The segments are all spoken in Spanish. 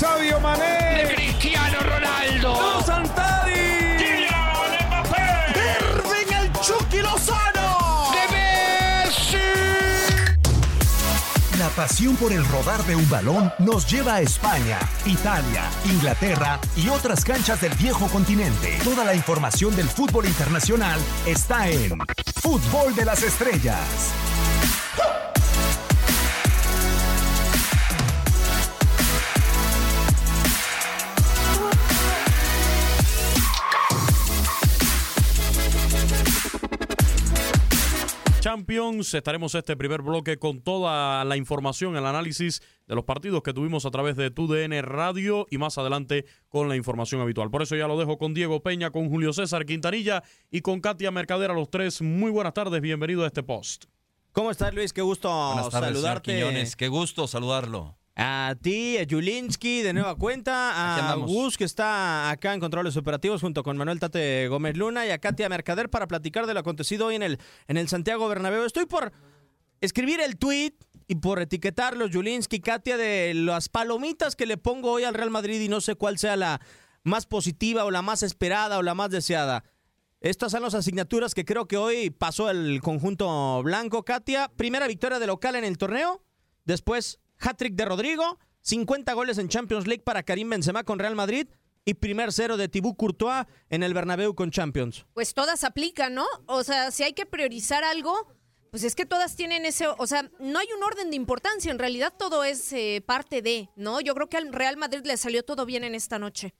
Sabio Mané. De Cristiano Ronaldo. ¡No, Santadi. Kylian Mbappé. Irving el Chucky Lozano. De Messi. La pasión por el rodar de un balón nos lleva a España, Italia, Inglaterra y otras canchas del viejo continente. Toda la información del fútbol internacional está en Fútbol de las Estrellas. Champions. Estaremos este primer bloque con toda la información, el análisis de los partidos que tuvimos a través de TUDN Radio y más adelante con la información habitual. Por eso ya lo dejo con Diego Peña, con Julio César Quintanilla y con Katia Mercader a los tres. Muy buenas tardes, bienvenido a este post. ¿Cómo estás, Luis? Qué gusto Buenas tardes, señor saludarte. Quiñones. Qué gusto saludarlo. A ti, a Julinski de nueva cuenta, a. Gus que está acá en controles operativos junto con Manuel Tate Gómez Luna y a Katia Mercader para platicar de lo acontecido hoy en el, en el Santiago Bernabéu. Estoy por escribir el tweet y por etiquetarlos, Julinski, Katia, de las palomitas que le pongo hoy al Real Madrid y no sé cuál sea la más positiva o la más esperada o la más deseada. Estas son las asignaturas que creo que hoy pasó el conjunto blanco. Katia, primera victoria de local en el torneo. Después, hat-trick de Rodrigo. 50 goles en Champions League para Karim Benzema con Real Madrid. Y primer cero de Thibaut Courtois en el Bernabéu con Champions. Pues todas aplican, ¿no? O sea, si hay que priorizar algo, pues es que todas tienen ese, o sea, no hay un orden de importancia, en realidad todo es eh, parte de, ¿no? Yo creo que al Real Madrid le salió todo bien en esta noche.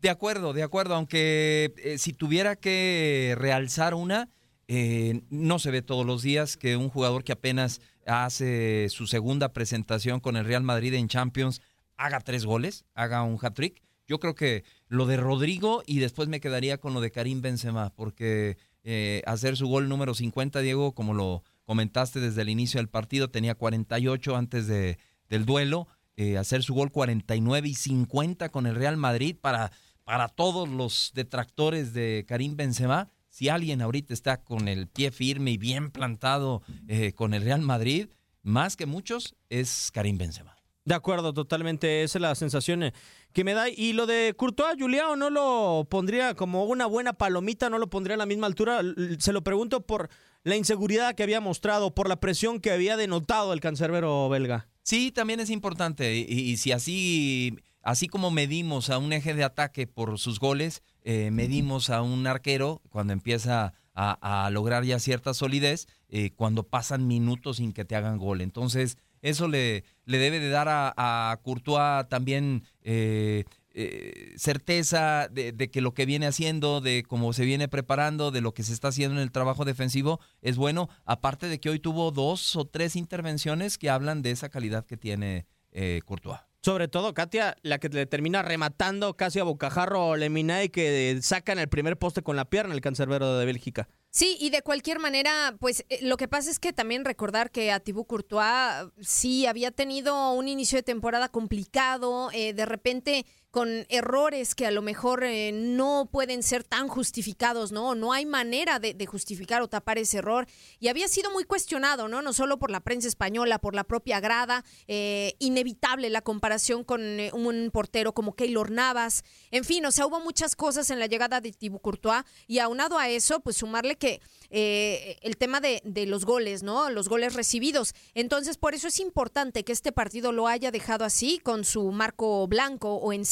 De acuerdo, de acuerdo, aunque eh, si tuviera que realzar una, eh, no se ve todos los días que un jugador que apenas hace su segunda presentación con el Real Madrid en Champions haga tres goles, haga un hat-trick. Yo creo que lo de Rodrigo y después me quedaría con lo de Karim Benzema, porque eh, hacer su gol número 50, Diego, como lo comentaste desde el inicio del partido, tenía 48 antes de, del duelo, eh, hacer su gol 49 y 50 con el Real Madrid para, para todos los detractores de Karim Benzema. Si alguien ahorita está con el pie firme y bien plantado eh, con el Real Madrid, más que muchos, es Karim Benzema. De acuerdo, totalmente. Esa es la sensación eh, que me da. Y lo de Courtois, Julián, ¿no lo pondría como una buena palomita? ¿No lo pondría a la misma altura? Se lo pregunto por la inseguridad que había mostrado, por la presión que había denotado el cancerbero belga. Sí, también es importante. Y, y si así, así como medimos a un eje de ataque por sus goles, eh, medimos a un arquero cuando empieza a, a lograr ya cierta solidez, eh, cuando pasan minutos sin que te hagan gol. Entonces, eso le, le debe de dar a, a Courtois también eh, eh, certeza de, de que lo que viene haciendo, de cómo se viene preparando, de lo que se está haciendo en el trabajo defensivo, es bueno. Aparte de que hoy tuvo dos o tres intervenciones que hablan de esa calidad que tiene eh, Courtois. Sobre todo, Katia, la que le termina rematando casi a bocajarro Lemina y que saca en el primer poste con la pierna el cancerbero de Bélgica. Sí, y de cualquier manera, pues eh, lo que pasa es que también recordar que a Thibaut Courtois sí había tenido un inicio de temporada complicado, eh, de repente con errores que a lo mejor eh, no pueden ser tan justificados, ¿no? No hay manera de, justificar o tapar ese error. Y había sido muy cuestionado, ¿no? No solo por la prensa española, por la propia grada, eh, inevitable la comparación con eh, un portero como Keylor Navas. En fin, o sea, hubo muchas cosas en la llegada de Thibaut Courtois y aunado a eso, pues sumarle que el tema de, los goles, ¿no? Los goles recibidos. Entonces, por eso es importante que este partido lo haya dejado así, con su marco blanco o en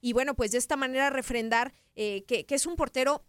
Y bueno, pues de esta manera refrendar eh, que, es un portero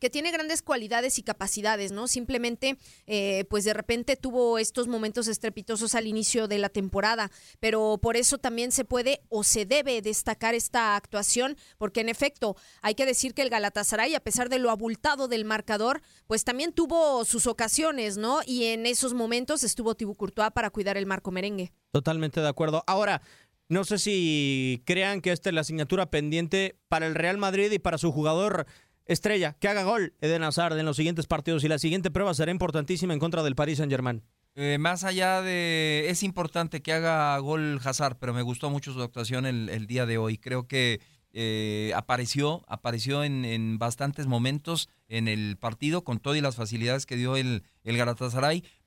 que tiene grandes cualidades y capacidades, ¿no? Simplemente, eh, pues de repente tuvo estos momentos estrepitosos al inicio de la temporada, pero por eso también se puede o se debe destacar esta actuación, porque en efecto hay que decir que el Galatasaray, a pesar de lo abultado del marcador, pues también tuvo sus ocasiones, ¿no? Y en esos momentos estuvo Thibaut Courtois para cuidar el marco merengue. Totalmente de acuerdo. Ahora, no sé si crean que esta es la asignatura pendiente para el Real Madrid y para su jugador estrella, que haga gol Eden Hazard en los siguientes partidos y la siguiente prueba será importantísima en contra del Paris Saint-Germain. Eh, más allá de. Es importante que haga gol Hazard, pero me gustó mucho su actuación el, día de hoy. Creo que eh, apareció, apareció en, en, bastantes momentos en el partido con todas las facilidades que dio el, el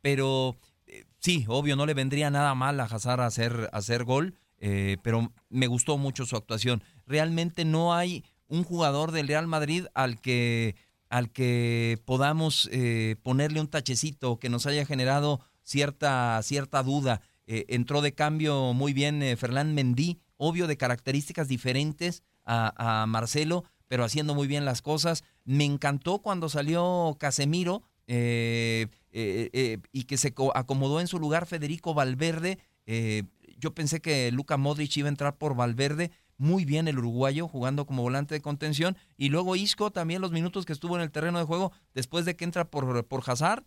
pero eh, sí, obvio, no le vendría nada mal a Hazard hacer, hacer gol. Eh, pero me gustó mucho su actuación. Realmente no hay un jugador del Real Madrid al que, al que podamos eh, ponerle un tachecito que nos haya generado cierta, cierta duda. Eh, entró de cambio muy bien Fernán Mendy, obvio de características diferentes a, Marcelo, pero haciendo muy bien las cosas. Me encantó cuando salió Casemiro y que se co- acomodó en su lugar Federico Valverde. Yo pensé que Luka Modric iba a entrar por Valverde. Muy bien el uruguayo jugando como volante de contención. Y luego Isco también los minutos que estuvo en el terreno de juego después de que entra por, por Hazard.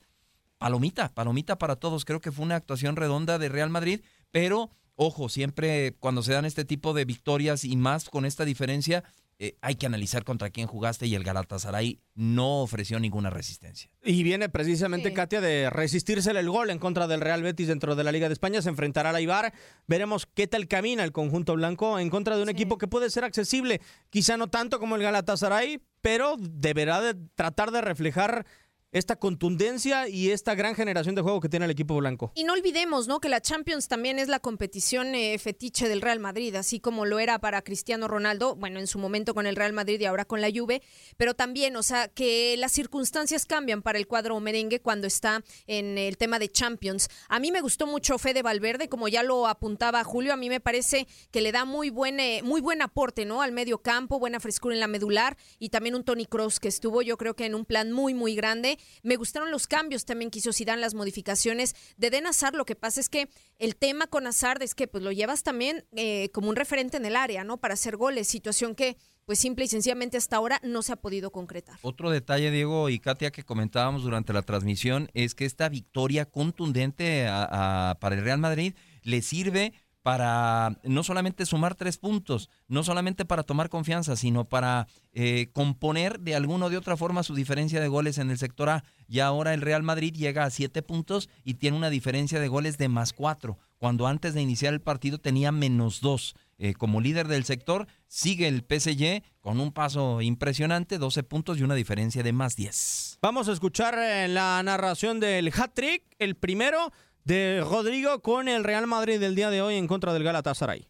Palomita, palomita para todos. Creo que fue una actuación redonda de Real Madrid, pero ojo, siempre cuando se dan este tipo de victorias y más con esta diferencia, eh, hay que analizar contra quién jugaste y el Galatasaray no ofreció ninguna resistencia. Y viene precisamente Sí. Katia de resistírsele el gol en contra del Real Betis dentro de la Liga de España. Se enfrentará al Ibar. Veremos qué tal camina el conjunto blanco en contra de un Sí. equipo que puede ser accesible. Quizá no tanto como el Galatasaray, pero deberá de tratar de reflejar esta contundencia y esta gran generación de juego que tiene el equipo blanco. Y no olvidemos, ¿no? Que la Champions también es la competición eh, fetiche del Real Madrid, así como lo era para Cristiano Ronaldo, bueno, en su momento con el Real Madrid y ahora con la Juve, pero también, o sea, que las circunstancias cambian para el cuadro merengue cuando está en el tema de Champions. A mí me gustó mucho Fede Valverde, como ya lo apuntaba Julio, a mí me parece que le da muy buen, eh, muy buen aporte, ¿no? Al medio campo, buena frescura en la medular y también un Tony Cross que estuvo, yo creo que en un plan muy, muy grande. Me gustaron los cambios también que hizo Zidane, las modificaciones de Den. Lo que pasa es que el tema con Hazard es que pues lo llevas también eh, como un referente en el área, ¿no? Para hacer goles, situación que pues simple y sencillamente hasta ahora no se ha podido concretar. Otro detalle, Diego y Katia, que comentábamos durante la transmisión, es que esta victoria contundente a- para el Real Madrid le sirve para no solamente sumar tres puntos, no solamente para tomar confianza, sino para eh, componer de alguna o de otra forma su diferencia de goles en el sector A. Y ahora el Real Madrid llega a siete puntos y tiene una diferencia de goles de más cuatro, cuando antes de iniciar el partido tenía menos dos. Eh, como líder del sector, sigue el PSG con un paso impresionante, 12 puntos y una diferencia de más 10. Vamos a escuchar eh, la narración del hat-trick, el primero de Rodrigo con el Real Madrid del día de hoy en contra del Galatasaray.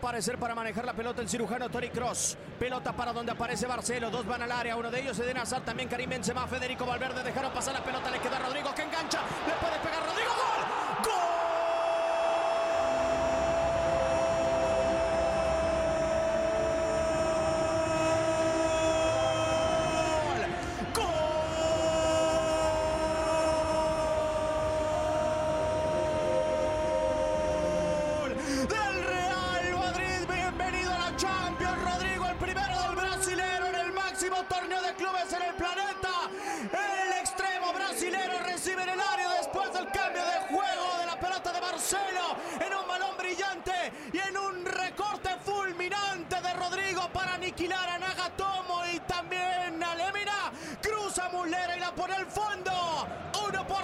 Parecer para manejar la pelota el cirujano Tony Cross. Pelota para donde aparece Barcelo. Dos van al área. Uno de ellos Eden Hazard. También Karim Benzema. Federico Valverde. Dejaron pasar la pelota. Le queda Rodrigo que engancha. Le puede pegar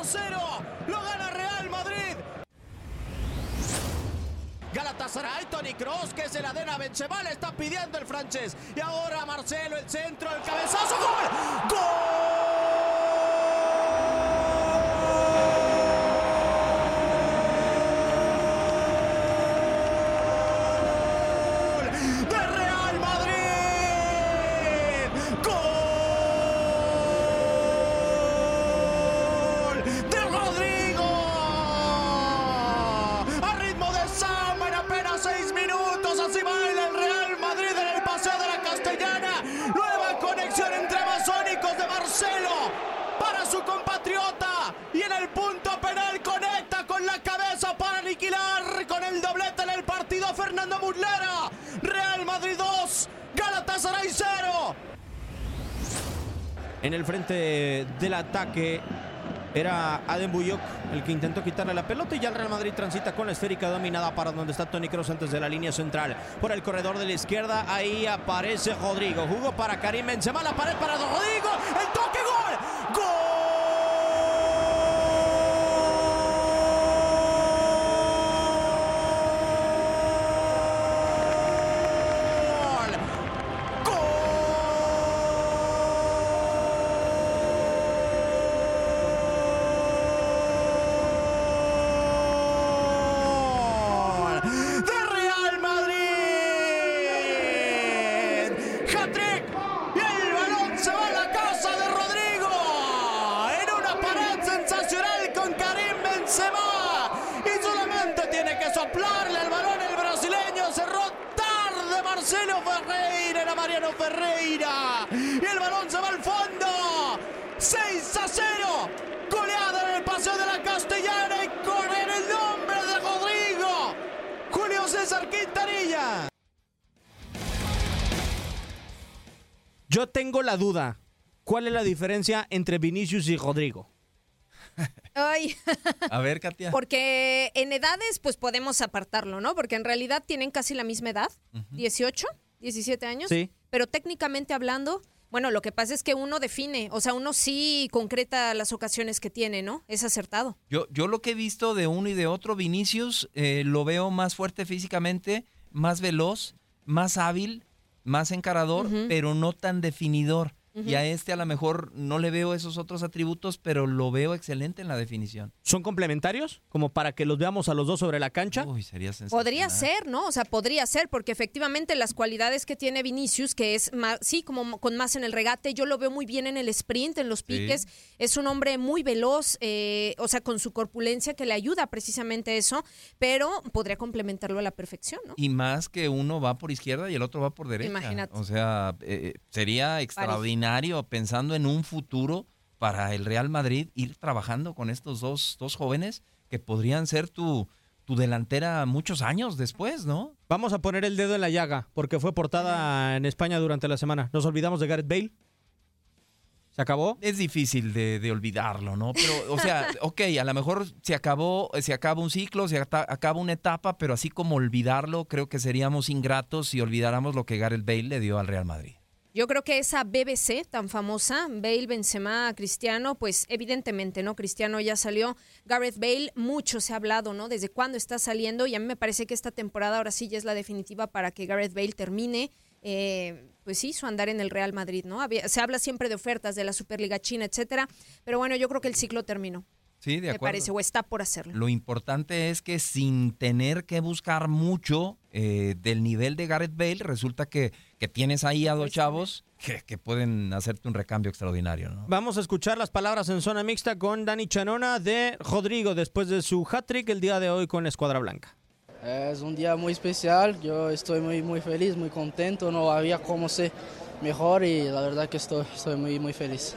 0. Lo gana Real Madrid. Galatasaray, Tony Cross, que se la den a Benzema, le está pidiendo el francés. Y ahora Marcelo, el centro, el cabezazo, ¡gol! ¡Gol! Punto penal conecta con la cabeza para aniquilar con el doblete en el partido Fernando Muslera. Real Madrid 2, Galatasaray 0. En el frente del ataque era Adem Buyok el que intentó quitarle la pelota y ya el Real Madrid transita con la esférica dominada para donde está Tony Kroos antes de la línea central. Por el corredor de la izquierda, ahí aparece Rodrigo. Jugó para Karim Benzema, la pared para Rodrigo. El toque, gol. ¡Gol! ¡Gol! De Real hat-trick. Y el balón se va a la casa de Rodrigo. En una pared sensacional con Karim Benzema. Y solamente tiene que soplarle al balón el brasileño. Cerró tarde Marcelo Ferreira. Era Mariano Ferreira. Y el balón se va al fondo. 6 a 0. Goleada en el paseo de la Castellana y en el nombre de Rodrigo. Julio César Quintanilla. Yo tengo la duda. ¿Cuál es la diferencia entre Vinicius y Rodrigo? Ay, A ver, Katia. porque en edades pues podemos apartarlo, ¿no? Porque en realidad tienen casi la misma edad, 18, 17 años. Sí. Pero técnicamente hablando, bueno, lo que pasa es que uno define, o sea, uno sí concreta las ocasiones que tiene, ¿no? Es acertado. Yo, yo lo que he visto de uno y de otro, Vinicius, eh, lo veo más fuerte físicamente, más veloz, más hábil, más encarador, pero no tan definidor. Y a este a lo mejor no le veo esos otros atributos, pero lo veo excelente en la definición. ¿Son complementarios? Como para que los veamos a los dos sobre la cancha. Uy, sería sensacional. Podría ser, ¿no? O sea, podría ser, porque efectivamente las cualidades que tiene Vinicius, que es más, sí, como con más en el regate, yo lo veo muy bien en el sprint, en los piques, es un hombre muy veloz, eh, o sea, con su corpulencia que le ayuda precisamente eso, pero podría complementarlo a la perfección, ¿no? Y más que uno va por izquierda y el otro va por derecha. Imagínate. O sea, eh, sería extraordinario pensando en un futuro para el Real Madrid ir trabajando con estos dos, dos jóvenes que podrían ser tu, tu delantera muchos años después, ¿no? Vamos a poner el dedo en la llaga, porque fue portada en España durante la semana. ¿Nos olvidamos de Gareth Bale? ¿Se acabó? Es difícil de, de olvidarlo, ¿no? Pero, o sea, ok, a lo mejor se acabó, se acaba un ciclo, se ata- acaba una etapa, pero así como olvidarlo, creo que seríamos ingratos si olvidáramos lo que Gareth Bale le dio al Real Madrid. Yo creo que esa BBC tan famosa, Bale, Benzema, Cristiano, pues evidentemente, ¿no? Cristiano ya salió, Gareth Bale, mucho se ha hablado, ¿no? Desde cuándo está saliendo y a mí me parece que esta temporada ahora sí ya es la definitiva para que Gareth Bale termine, eh, pues sí, su andar en el Real Madrid, ¿no? Había- se habla siempre de ofertas de la Superliga China, etcétera, pero bueno, yo creo que el ciclo terminó, Sí, de me acuerdo. parece, o está por hacerlo. Lo importante es que sin tener que buscar mucho eh, del nivel de Gareth Bale, resulta que, que tienes ahí a dos chavos que, que pueden hacerte un recambio extraordinario, ¿no? Vamos a escuchar las palabras en zona mixta con Dani Chanona de Rodrigo después de su hat-trick el día de hoy con la Escuadra Blanca. Es un día muy especial, yo estoy muy, muy feliz, muy contento, no había cómo ser mejor y la verdad que estoy, estoy muy, muy feliz.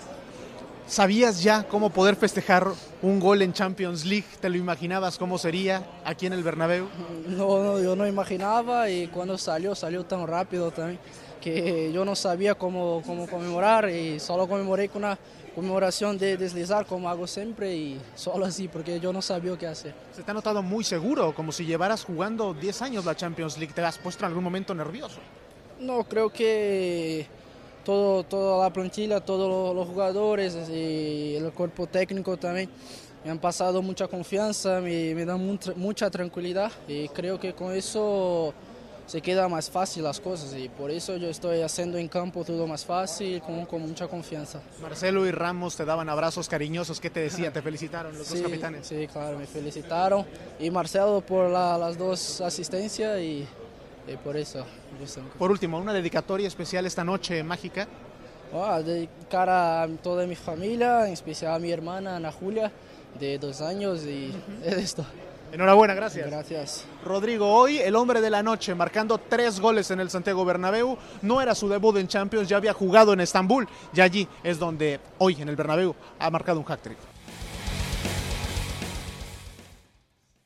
¿Sabías ya cómo poder festejar un gol en Champions League? ¿Te lo imaginabas cómo sería aquí en el Bernabéu? No, no, yo no imaginaba y cuando salió, salió tan rápido también que yo no sabía cómo, cómo conmemorar y solo conmemoré con una conmemoración de deslizar como hago siempre y solo así porque yo no sabía qué hacer. Se te ha notado muy seguro, como si llevaras jugando 10 años la Champions League. ¿Te has puesto en algún momento nervioso? No, creo que todo, toda la plantilla, todos los jugadores y el cuerpo técnico también me han pasado mucha confianza, me, me dan mucha, tranquilidad y creo que con eso se queda más fácil las cosas y por eso yo estoy haciendo en campo todo más fácil, con, con mucha confianza. Marcelo y Ramos te daban abrazos cariñosos. ¿Qué te decían? ¿Te felicitaron los Sí, dos capitanes? sí, claro, me felicitaron y Marcelo por la- las dos asistencias y, y por eso. Por último, una dedicatoria especial esta noche mágica. Ah, dedicar a toda mi familia, en especial a mi hermana Ana Julia, de dos años, y es esto. Enhorabuena, gracias. Gracias. Rodrigo, hoy el hombre de la noche, marcando tres goles en el Santiago Bernabéu. No era su debut en Champions, ya había jugado en Estambul y allí es donde hoy en el Bernabéu ha marcado un hat-trick.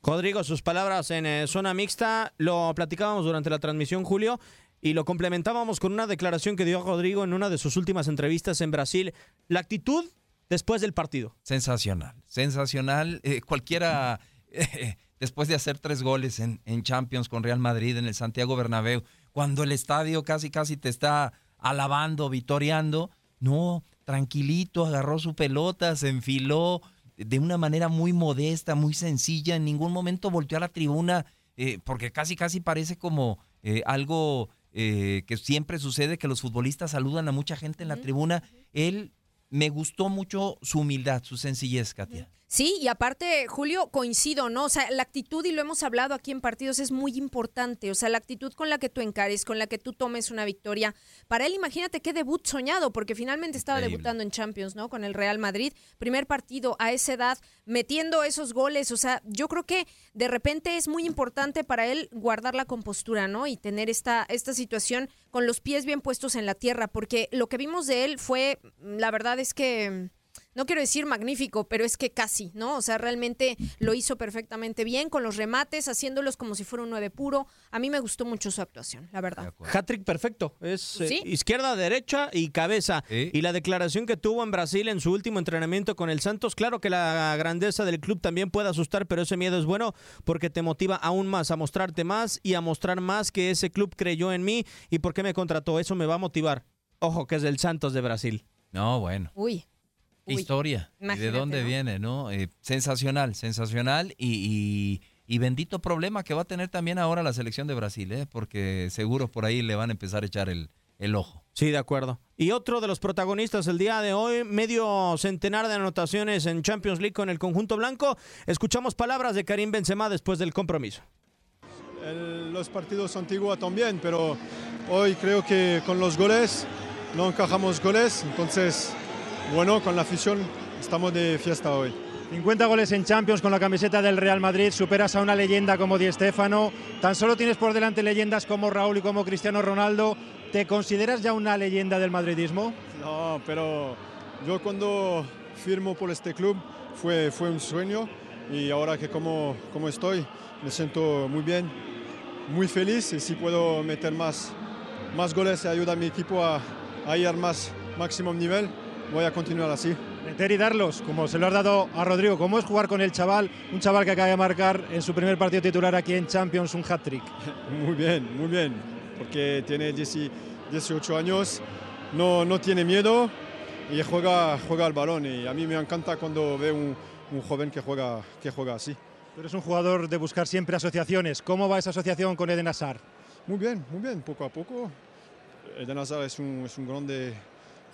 Rodrigo, sus palabras en eh, zona mixta lo platicábamos durante la transmisión, Julio, y lo complementábamos con una declaración que dio Rodrigo en una de sus últimas entrevistas en Brasil. La actitud después del partido. Sensacional, sensacional. Eh, cualquiera, eh, después de hacer tres goles en, Champions con Real Madrid en el Santiago Bernabéu, cuando el estadio casi casi te está alabando, vitoreando, no, tranquilito, agarró su pelota, se enfiló de una manera muy modesta, muy sencilla, en ningún momento volteó a la tribuna, eh, porque casi casi parece como eh, algo eh, que siempre sucede, que los futbolistas saludan a mucha gente en la tribuna. Él me gustó mucho su humildad, su sencillez, Katia. Sí, y aparte, Julio, coincido, ¿no? O sea, la actitud, y lo hemos hablado aquí en partidos, es muy importante. O sea, la actitud con la que tú encares, con la que tú tomes una victoria. Para él, imagínate qué debut soñado, porque finalmente estaba Increíble. debutando en Champions, ¿no? Con el Real Madrid. Primer partido a esa edad, metiendo esos goles. O sea, yo creo que de repente es muy importante para él guardar la compostura, ¿no? Y tener esta, esta situación con los pies bien puestos en la tierra, porque lo que vimos de él fue, la verdad es que no quiero decir magnífico, pero es que casi, ¿no? O sea, realmente lo hizo perfectamente bien con los remates, haciéndolos como si fuera un 9 puro. A mí me gustó mucho su actuación, la verdad. Hat-trick perfecto. Es eh, Sí. izquierda, derecha y cabeza. Y la declaración que tuvo en Brasil en su último entrenamiento con el Santos, claro que la grandeza del club también puede asustar, pero ese miedo es bueno porque te motiva aún más a mostrarte más y a mostrar más que ese club creyó en mí y por qué me contrató. Eso me va a motivar. Ojo, que es del Santos de Brasil. No, bueno. Uy. Uy. historia. ¿Y de dónde ¿no? viene, no? Eh, sensacional, sensacional y, y- y bendito problema que va a tener también ahora la selección de Brasil, ¿eh? Porque seguro por ahí le van a empezar a echar el, el ojo. Sí, de acuerdo. Y otro de los protagonistas el día de hoy, medio centenar de anotaciones en Champions League con el conjunto blanco. Escuchamos palabras de Karim Benzema después del compromiso. El- los partidos antiguos también, pero hoy creo que con los goles no encajamos goles, entonces bueno, con la afición estamos de fiesta hoy. 50 goles en Champions con la camiseta del Real Madrid, superas a una leyenda como Di Stéfano, tan solo tienes por delante leyendas como Raúl y como Cristiano Ronaldo. ¿Te consideras ya una leyenda del madridismo? No, pero yo cuando firmo por este club fue, fue un sueño y ahora que como, como estoy me siento muy bien, muy feliz y si puedo meter más, más goles y ayudar a mi equipo a, a ir al más máximo nivel, voy a continuar así. Meter y darlos, como se lo has dado a Rodrigo. ¿Cómo es jugar con el chaval? Un chaval que acaba de marcar en su primer partido titular aquí en Champions un hat-trick. Muy bien, muy bien, porque tiene 10 18 años, no, no tiene miedo y juega, juega al balón y a mí me encanta cuando veo un, un joven que juega, que juega así. Tú eres un jugador de buscar siempre asociaciones. ¿Cómo va esa asociación con Eden Hazard? Muy bien, muy bien, poco a poco. Eden Hazard es un, es un grande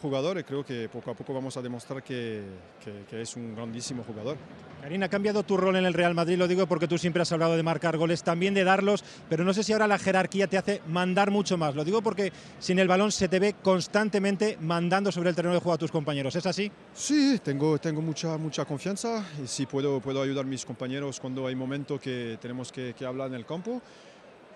jugador y creo que poco a poco vamos a demostrar que, que- que es un grandísimo jugador. Karina, ha cambiado tu rol en el Real Madrid, lo digo porque tú siempre has hablado de marcar goles, también de darlos, pero no sé si ahora la jerarquía te hace mandar mucho más. Lo digo porque sin el balón se te ve constantemente mandando sobre el terreno de juego a tus compañeros. ¿Es así? Sí, tengo, tengo mucha, mucha confianza y si puedo, puedo ayudar a mis compañeros cuando hay momentos que tenemos que, que hablar en el campo,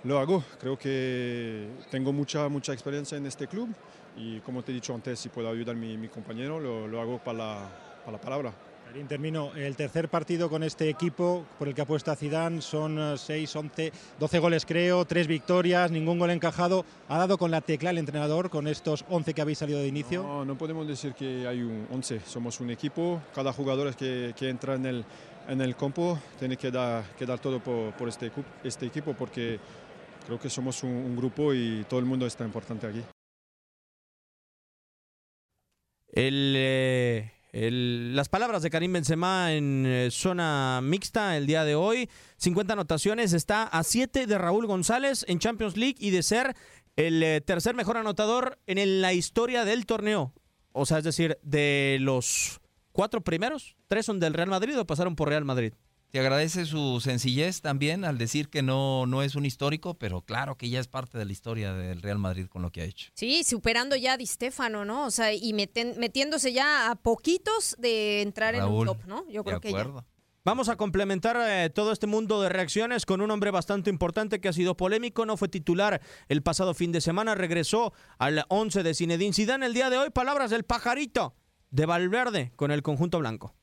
lo hago. Creo que tengo mucha, mucha experiencia en este club y como te he dicho antes, si puedo ayudar a mi, mi compañero, lo, lo hago para la, para la palabra. Karim, termino. El tercer partido con este equipo por el que apuesta Zidane son eh, 6, 11, 12 goles creo, 3 victorias, ningún gol encajado. ¿Ha dado con la tecla el entrenador con estos 11 que habéis salido de inicio? No, no podemos decir que hay un 11, somos un equipo, cada jugador que, que entra en el, en el campo tiene que dar, que dar todo por, por este, equipo- este equipo porque creo que somos un, un grupo y todo el mundo está importante aquí. El, eh, las palabras de Karim Benzema en eh, zona mixta el día de hoy. 50 anotaciones. Está a 7 de Raúl González en Champions League y de ser el eh, tercer mejor anotador en la historia del torneo. O sea, es decir, de los cuatro primeros, tres son del Real Madrid o pasaron por Real Madrid. Te agradece su sencillez también al decir que no, no es un histórico, pero claro que ya es parte de la historia del Real Madrid con lo que ha hecho. Sí, superando ya a Di Stéfano, ¿no? O sea, y meten- metiéndose ya a poquitos de entrar en un top, ¿no? Yo de creo que ya. acuerdo. Vamos a complementar eh, todo este mundo de reacciones con un hombre bastante importante que ha sido polémico, no fue titular el pasado fin de semana, regresó al 11 de Zinedine Zidane el día de hoy, palabras del pajarito de Valverde con el conjunto blanco.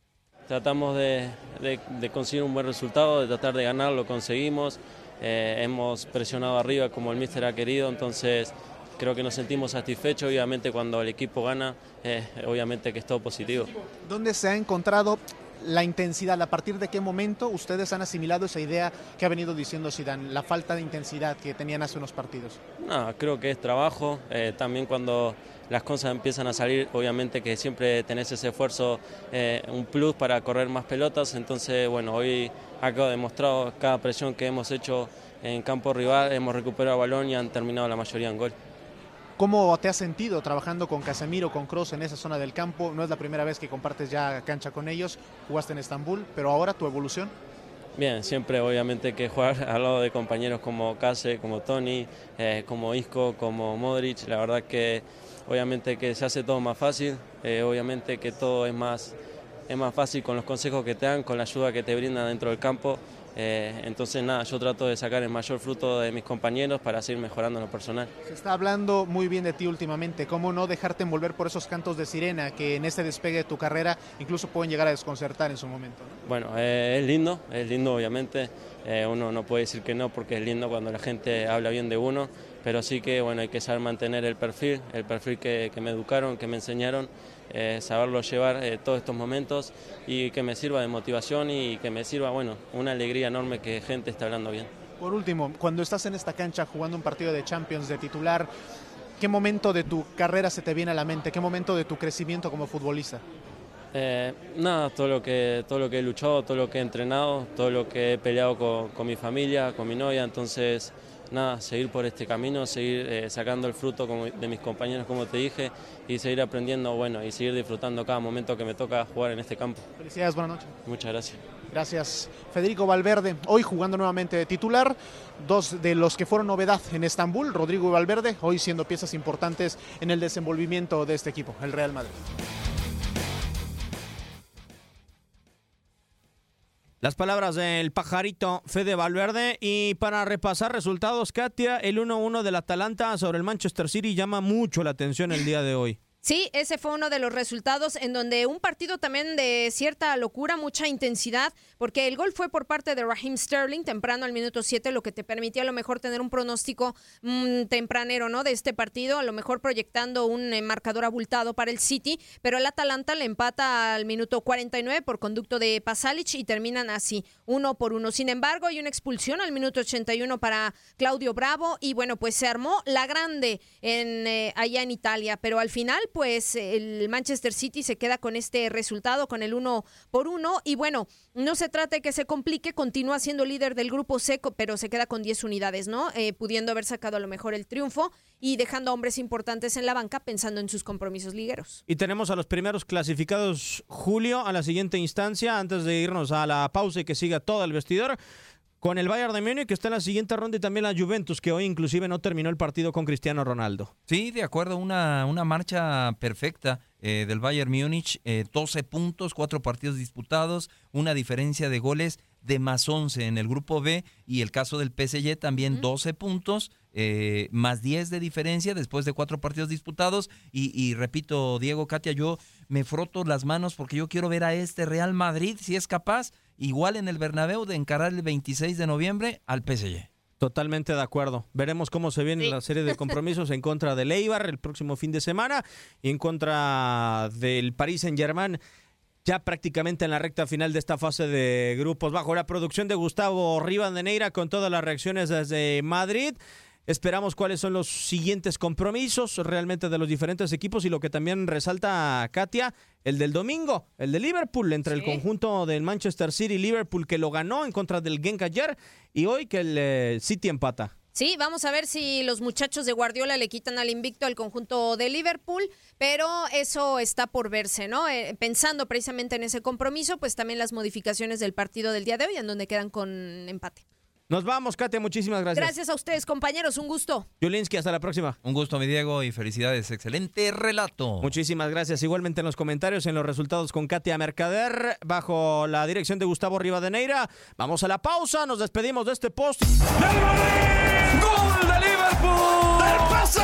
Tratamos de, de- de conseguir un buen resultado, de tratar de ganar, lo conseguimos. Eh, hemos presionado arriba como el míster ha querido, entonces creo que nos sentimos satisfechos. Obviamente cuando el equipo gana, eh, obviamente que es todo positivo. ¿Dónde se ha encontrado la intensidad? ¿A partir de qué momento ustedes han asimilado esa idea que ha venido diciendo Zidane, la falta de intensidad que tenían hace unos partidos? No, creo que es trabajo. eh, también cuando las cosas empiezan a salir, obviamente que siempre tenés ese esfuerzo, eh, un plus para correr más pelotas. Entonces, bueno, hoy ha demostrado cada presión que hemos hecho en campo rival, hemos recuperado balón y han terminado la mayoría en gol. ¿Cómo te has sentido trabajando con Casemiro, con Kroos en esa zona del campo? No es la primera vez que compartes ya cancha con ellos, jugaste en Estambul, pero ahora tu evolución. Bien, siempre obviamente que jugar al lado de compañeros como Case, como Tony, eh, como Isco, como Modric, la verdad que obviamente que se hace todo más fácil, eh, obviamente que todo es más, es más fácil con los consejos que te dan, con la ayuda que te brindan dentro del campo. Eh, entonces nada, yo trato de sacar el mayor fruto de mis compañeros para seguir mejorando en lo personal. Se está hablando muy bien de ti últimamente, cómo no dejarte envolver por esos cantos de sirena que en este despegue de tu carrera incluso pueden llegar a desconcertar en su momento. ¿no? Bueno, eh, es lindo, es lindo obviamente, eh, uno no puede decir que no porque es lindo cuando la gente habla bien de uno, pero sí que bueno, hay que saber mantener el perfil, el perfil que, que me educaron, que me enseñaron, eh, saberlo llevar eh, todos estos momentos y que me sirva de motivación y que me sirva, bueno, una alegría enorme que gente esté hablando bien. Por último, cuando estás en esta cancha jugando un partido de Champions de titular, ¿qué momento de tu carrera se te viene a la mente? ¿Qué momento de tu crecimiento como futbolista? Eh, nada, todo lo, que, todo lo que he luchado, todo lo que he entrenado, todo lo que he peleado con, con mi familia, con mi novia, entonces nada, seguir por este camino, seguir eh, sacando el fruto como, de mis compañeros, como te dije, y seguir aprendiendo, bueno, y seguir disfrutando cada momento que me toca jugar en este campo. Felicidades, buenas noches. Muchas gracias. Gracias. Federico Valverde, hoy jugando nuevamente de titular, dos de los que fueron novedad en Estambul, Rodrigo y Valverde, hoy siendo piezas importantes en el desenvolvimiento de este equipo, el Real Madrid. Las palabras del pajarito Fede Valverde. Y para repasar resultados, Katia, el 1-1 del Atalanta sobre el Manchester City llama mucho la atención el día de hoy. Sí, ese fue uno de los resultados en donde un partido también de cierta locura, mucha intensidad, porque el gol fue por parte de Raheem Sterling temprano al minuto 7, lo que te permitía a lo mejor tener un pronóstico mmm, tempranero, ¿no? De este partido, a lo mejor proyectando un eh, marcador abultado para el City, pero el Atalanta le empata al minuto 49 por conducto de Pasalic y terminan así, uno por uno. Sin embargo, hay una expulsión al minuto 81 para Claudio Bravo y bueno, pues se armó la grande en, eh, allá en Italia, pero al final pues el Manchester City se queda con este resultado, con el uno por uno. Y bueno, no se trata de que se complique, continúa siendo líder del grupo seco, pero se queda con 10 unidades, ¿no? Eh, pudiendo haber sacado a lo mejor el triunfo y dejando a hombres importantes en la banca pensando en sus compromisos ligueros. Y tenemos a los primeros clasificados, Julio, a la siguiente instancia, antes de irnos a la pausa y que siga todo el vestidor con el Bayern de Múnich que está en la siguiente ronda y también la Juventus que hoy inclusive no terminó el partido con Cristiano Ronaldo. Sí, de acuerdo, una, una marcha perfecta eh, del Bayern Múnich, eh, 12 puntos, cuatro partidos disputados, una diferencia de goles de más 11 en el grupo B y el caso del PSG también 12 puntos. Eh, más 10 de diferencia después de cuatro partidos disputados y, y repito, Diego, Katia, yo me froto las manos porque yo quiero ver a este Real Madrid, si es capaz, igual en el Bernabéu de encarar el 26 de noviembre al PSG. Totalmente de acuerdo. Veremos cómo se viene Sí. la serie de compromisos en contra del Eibar el próximo fin de semana y en contra del Paris Saint-Germain ya prácticamente en la recta final de esta fase de grupos bajo la producción de Gustavo Rivadeneira con todas las reacciones desde Madrid. Esperamos cuáles son los siguientes compromisos realmente de los diferentes equipos y lo que también resalta Katia, el del domingo, el de Liverpool entre el conjunto del Manchester City Liverpool que lo ganó en contra del Genk ayer y hoy que el eh, City empata. Sí, vamos a ver si los muchachos de Guardiola le quitan al invicto al conjunto de Liverpool, pero eso está por verse, ¿no? Eh, pensando precisamente en ese compromiso, pues también las modificaciones del partido del día de hoy, en donde quedan con empate. Nos vamos, Katia, muchísimas gracias. Gracias a ustedes, compañeros, un gusto. Julinski, hasta la próxima. Un gusto, mi Diego, y felicidades. Excelente relato. Muchísimas gracias. Igualmente en los comentarios, en los resultados con Katia Mercader, bajo la dirección de Gustavo Rivadeneira. Vamos a la pausa, nos despedimos de este post. ¡Gol de Liverpool! ¡Del pase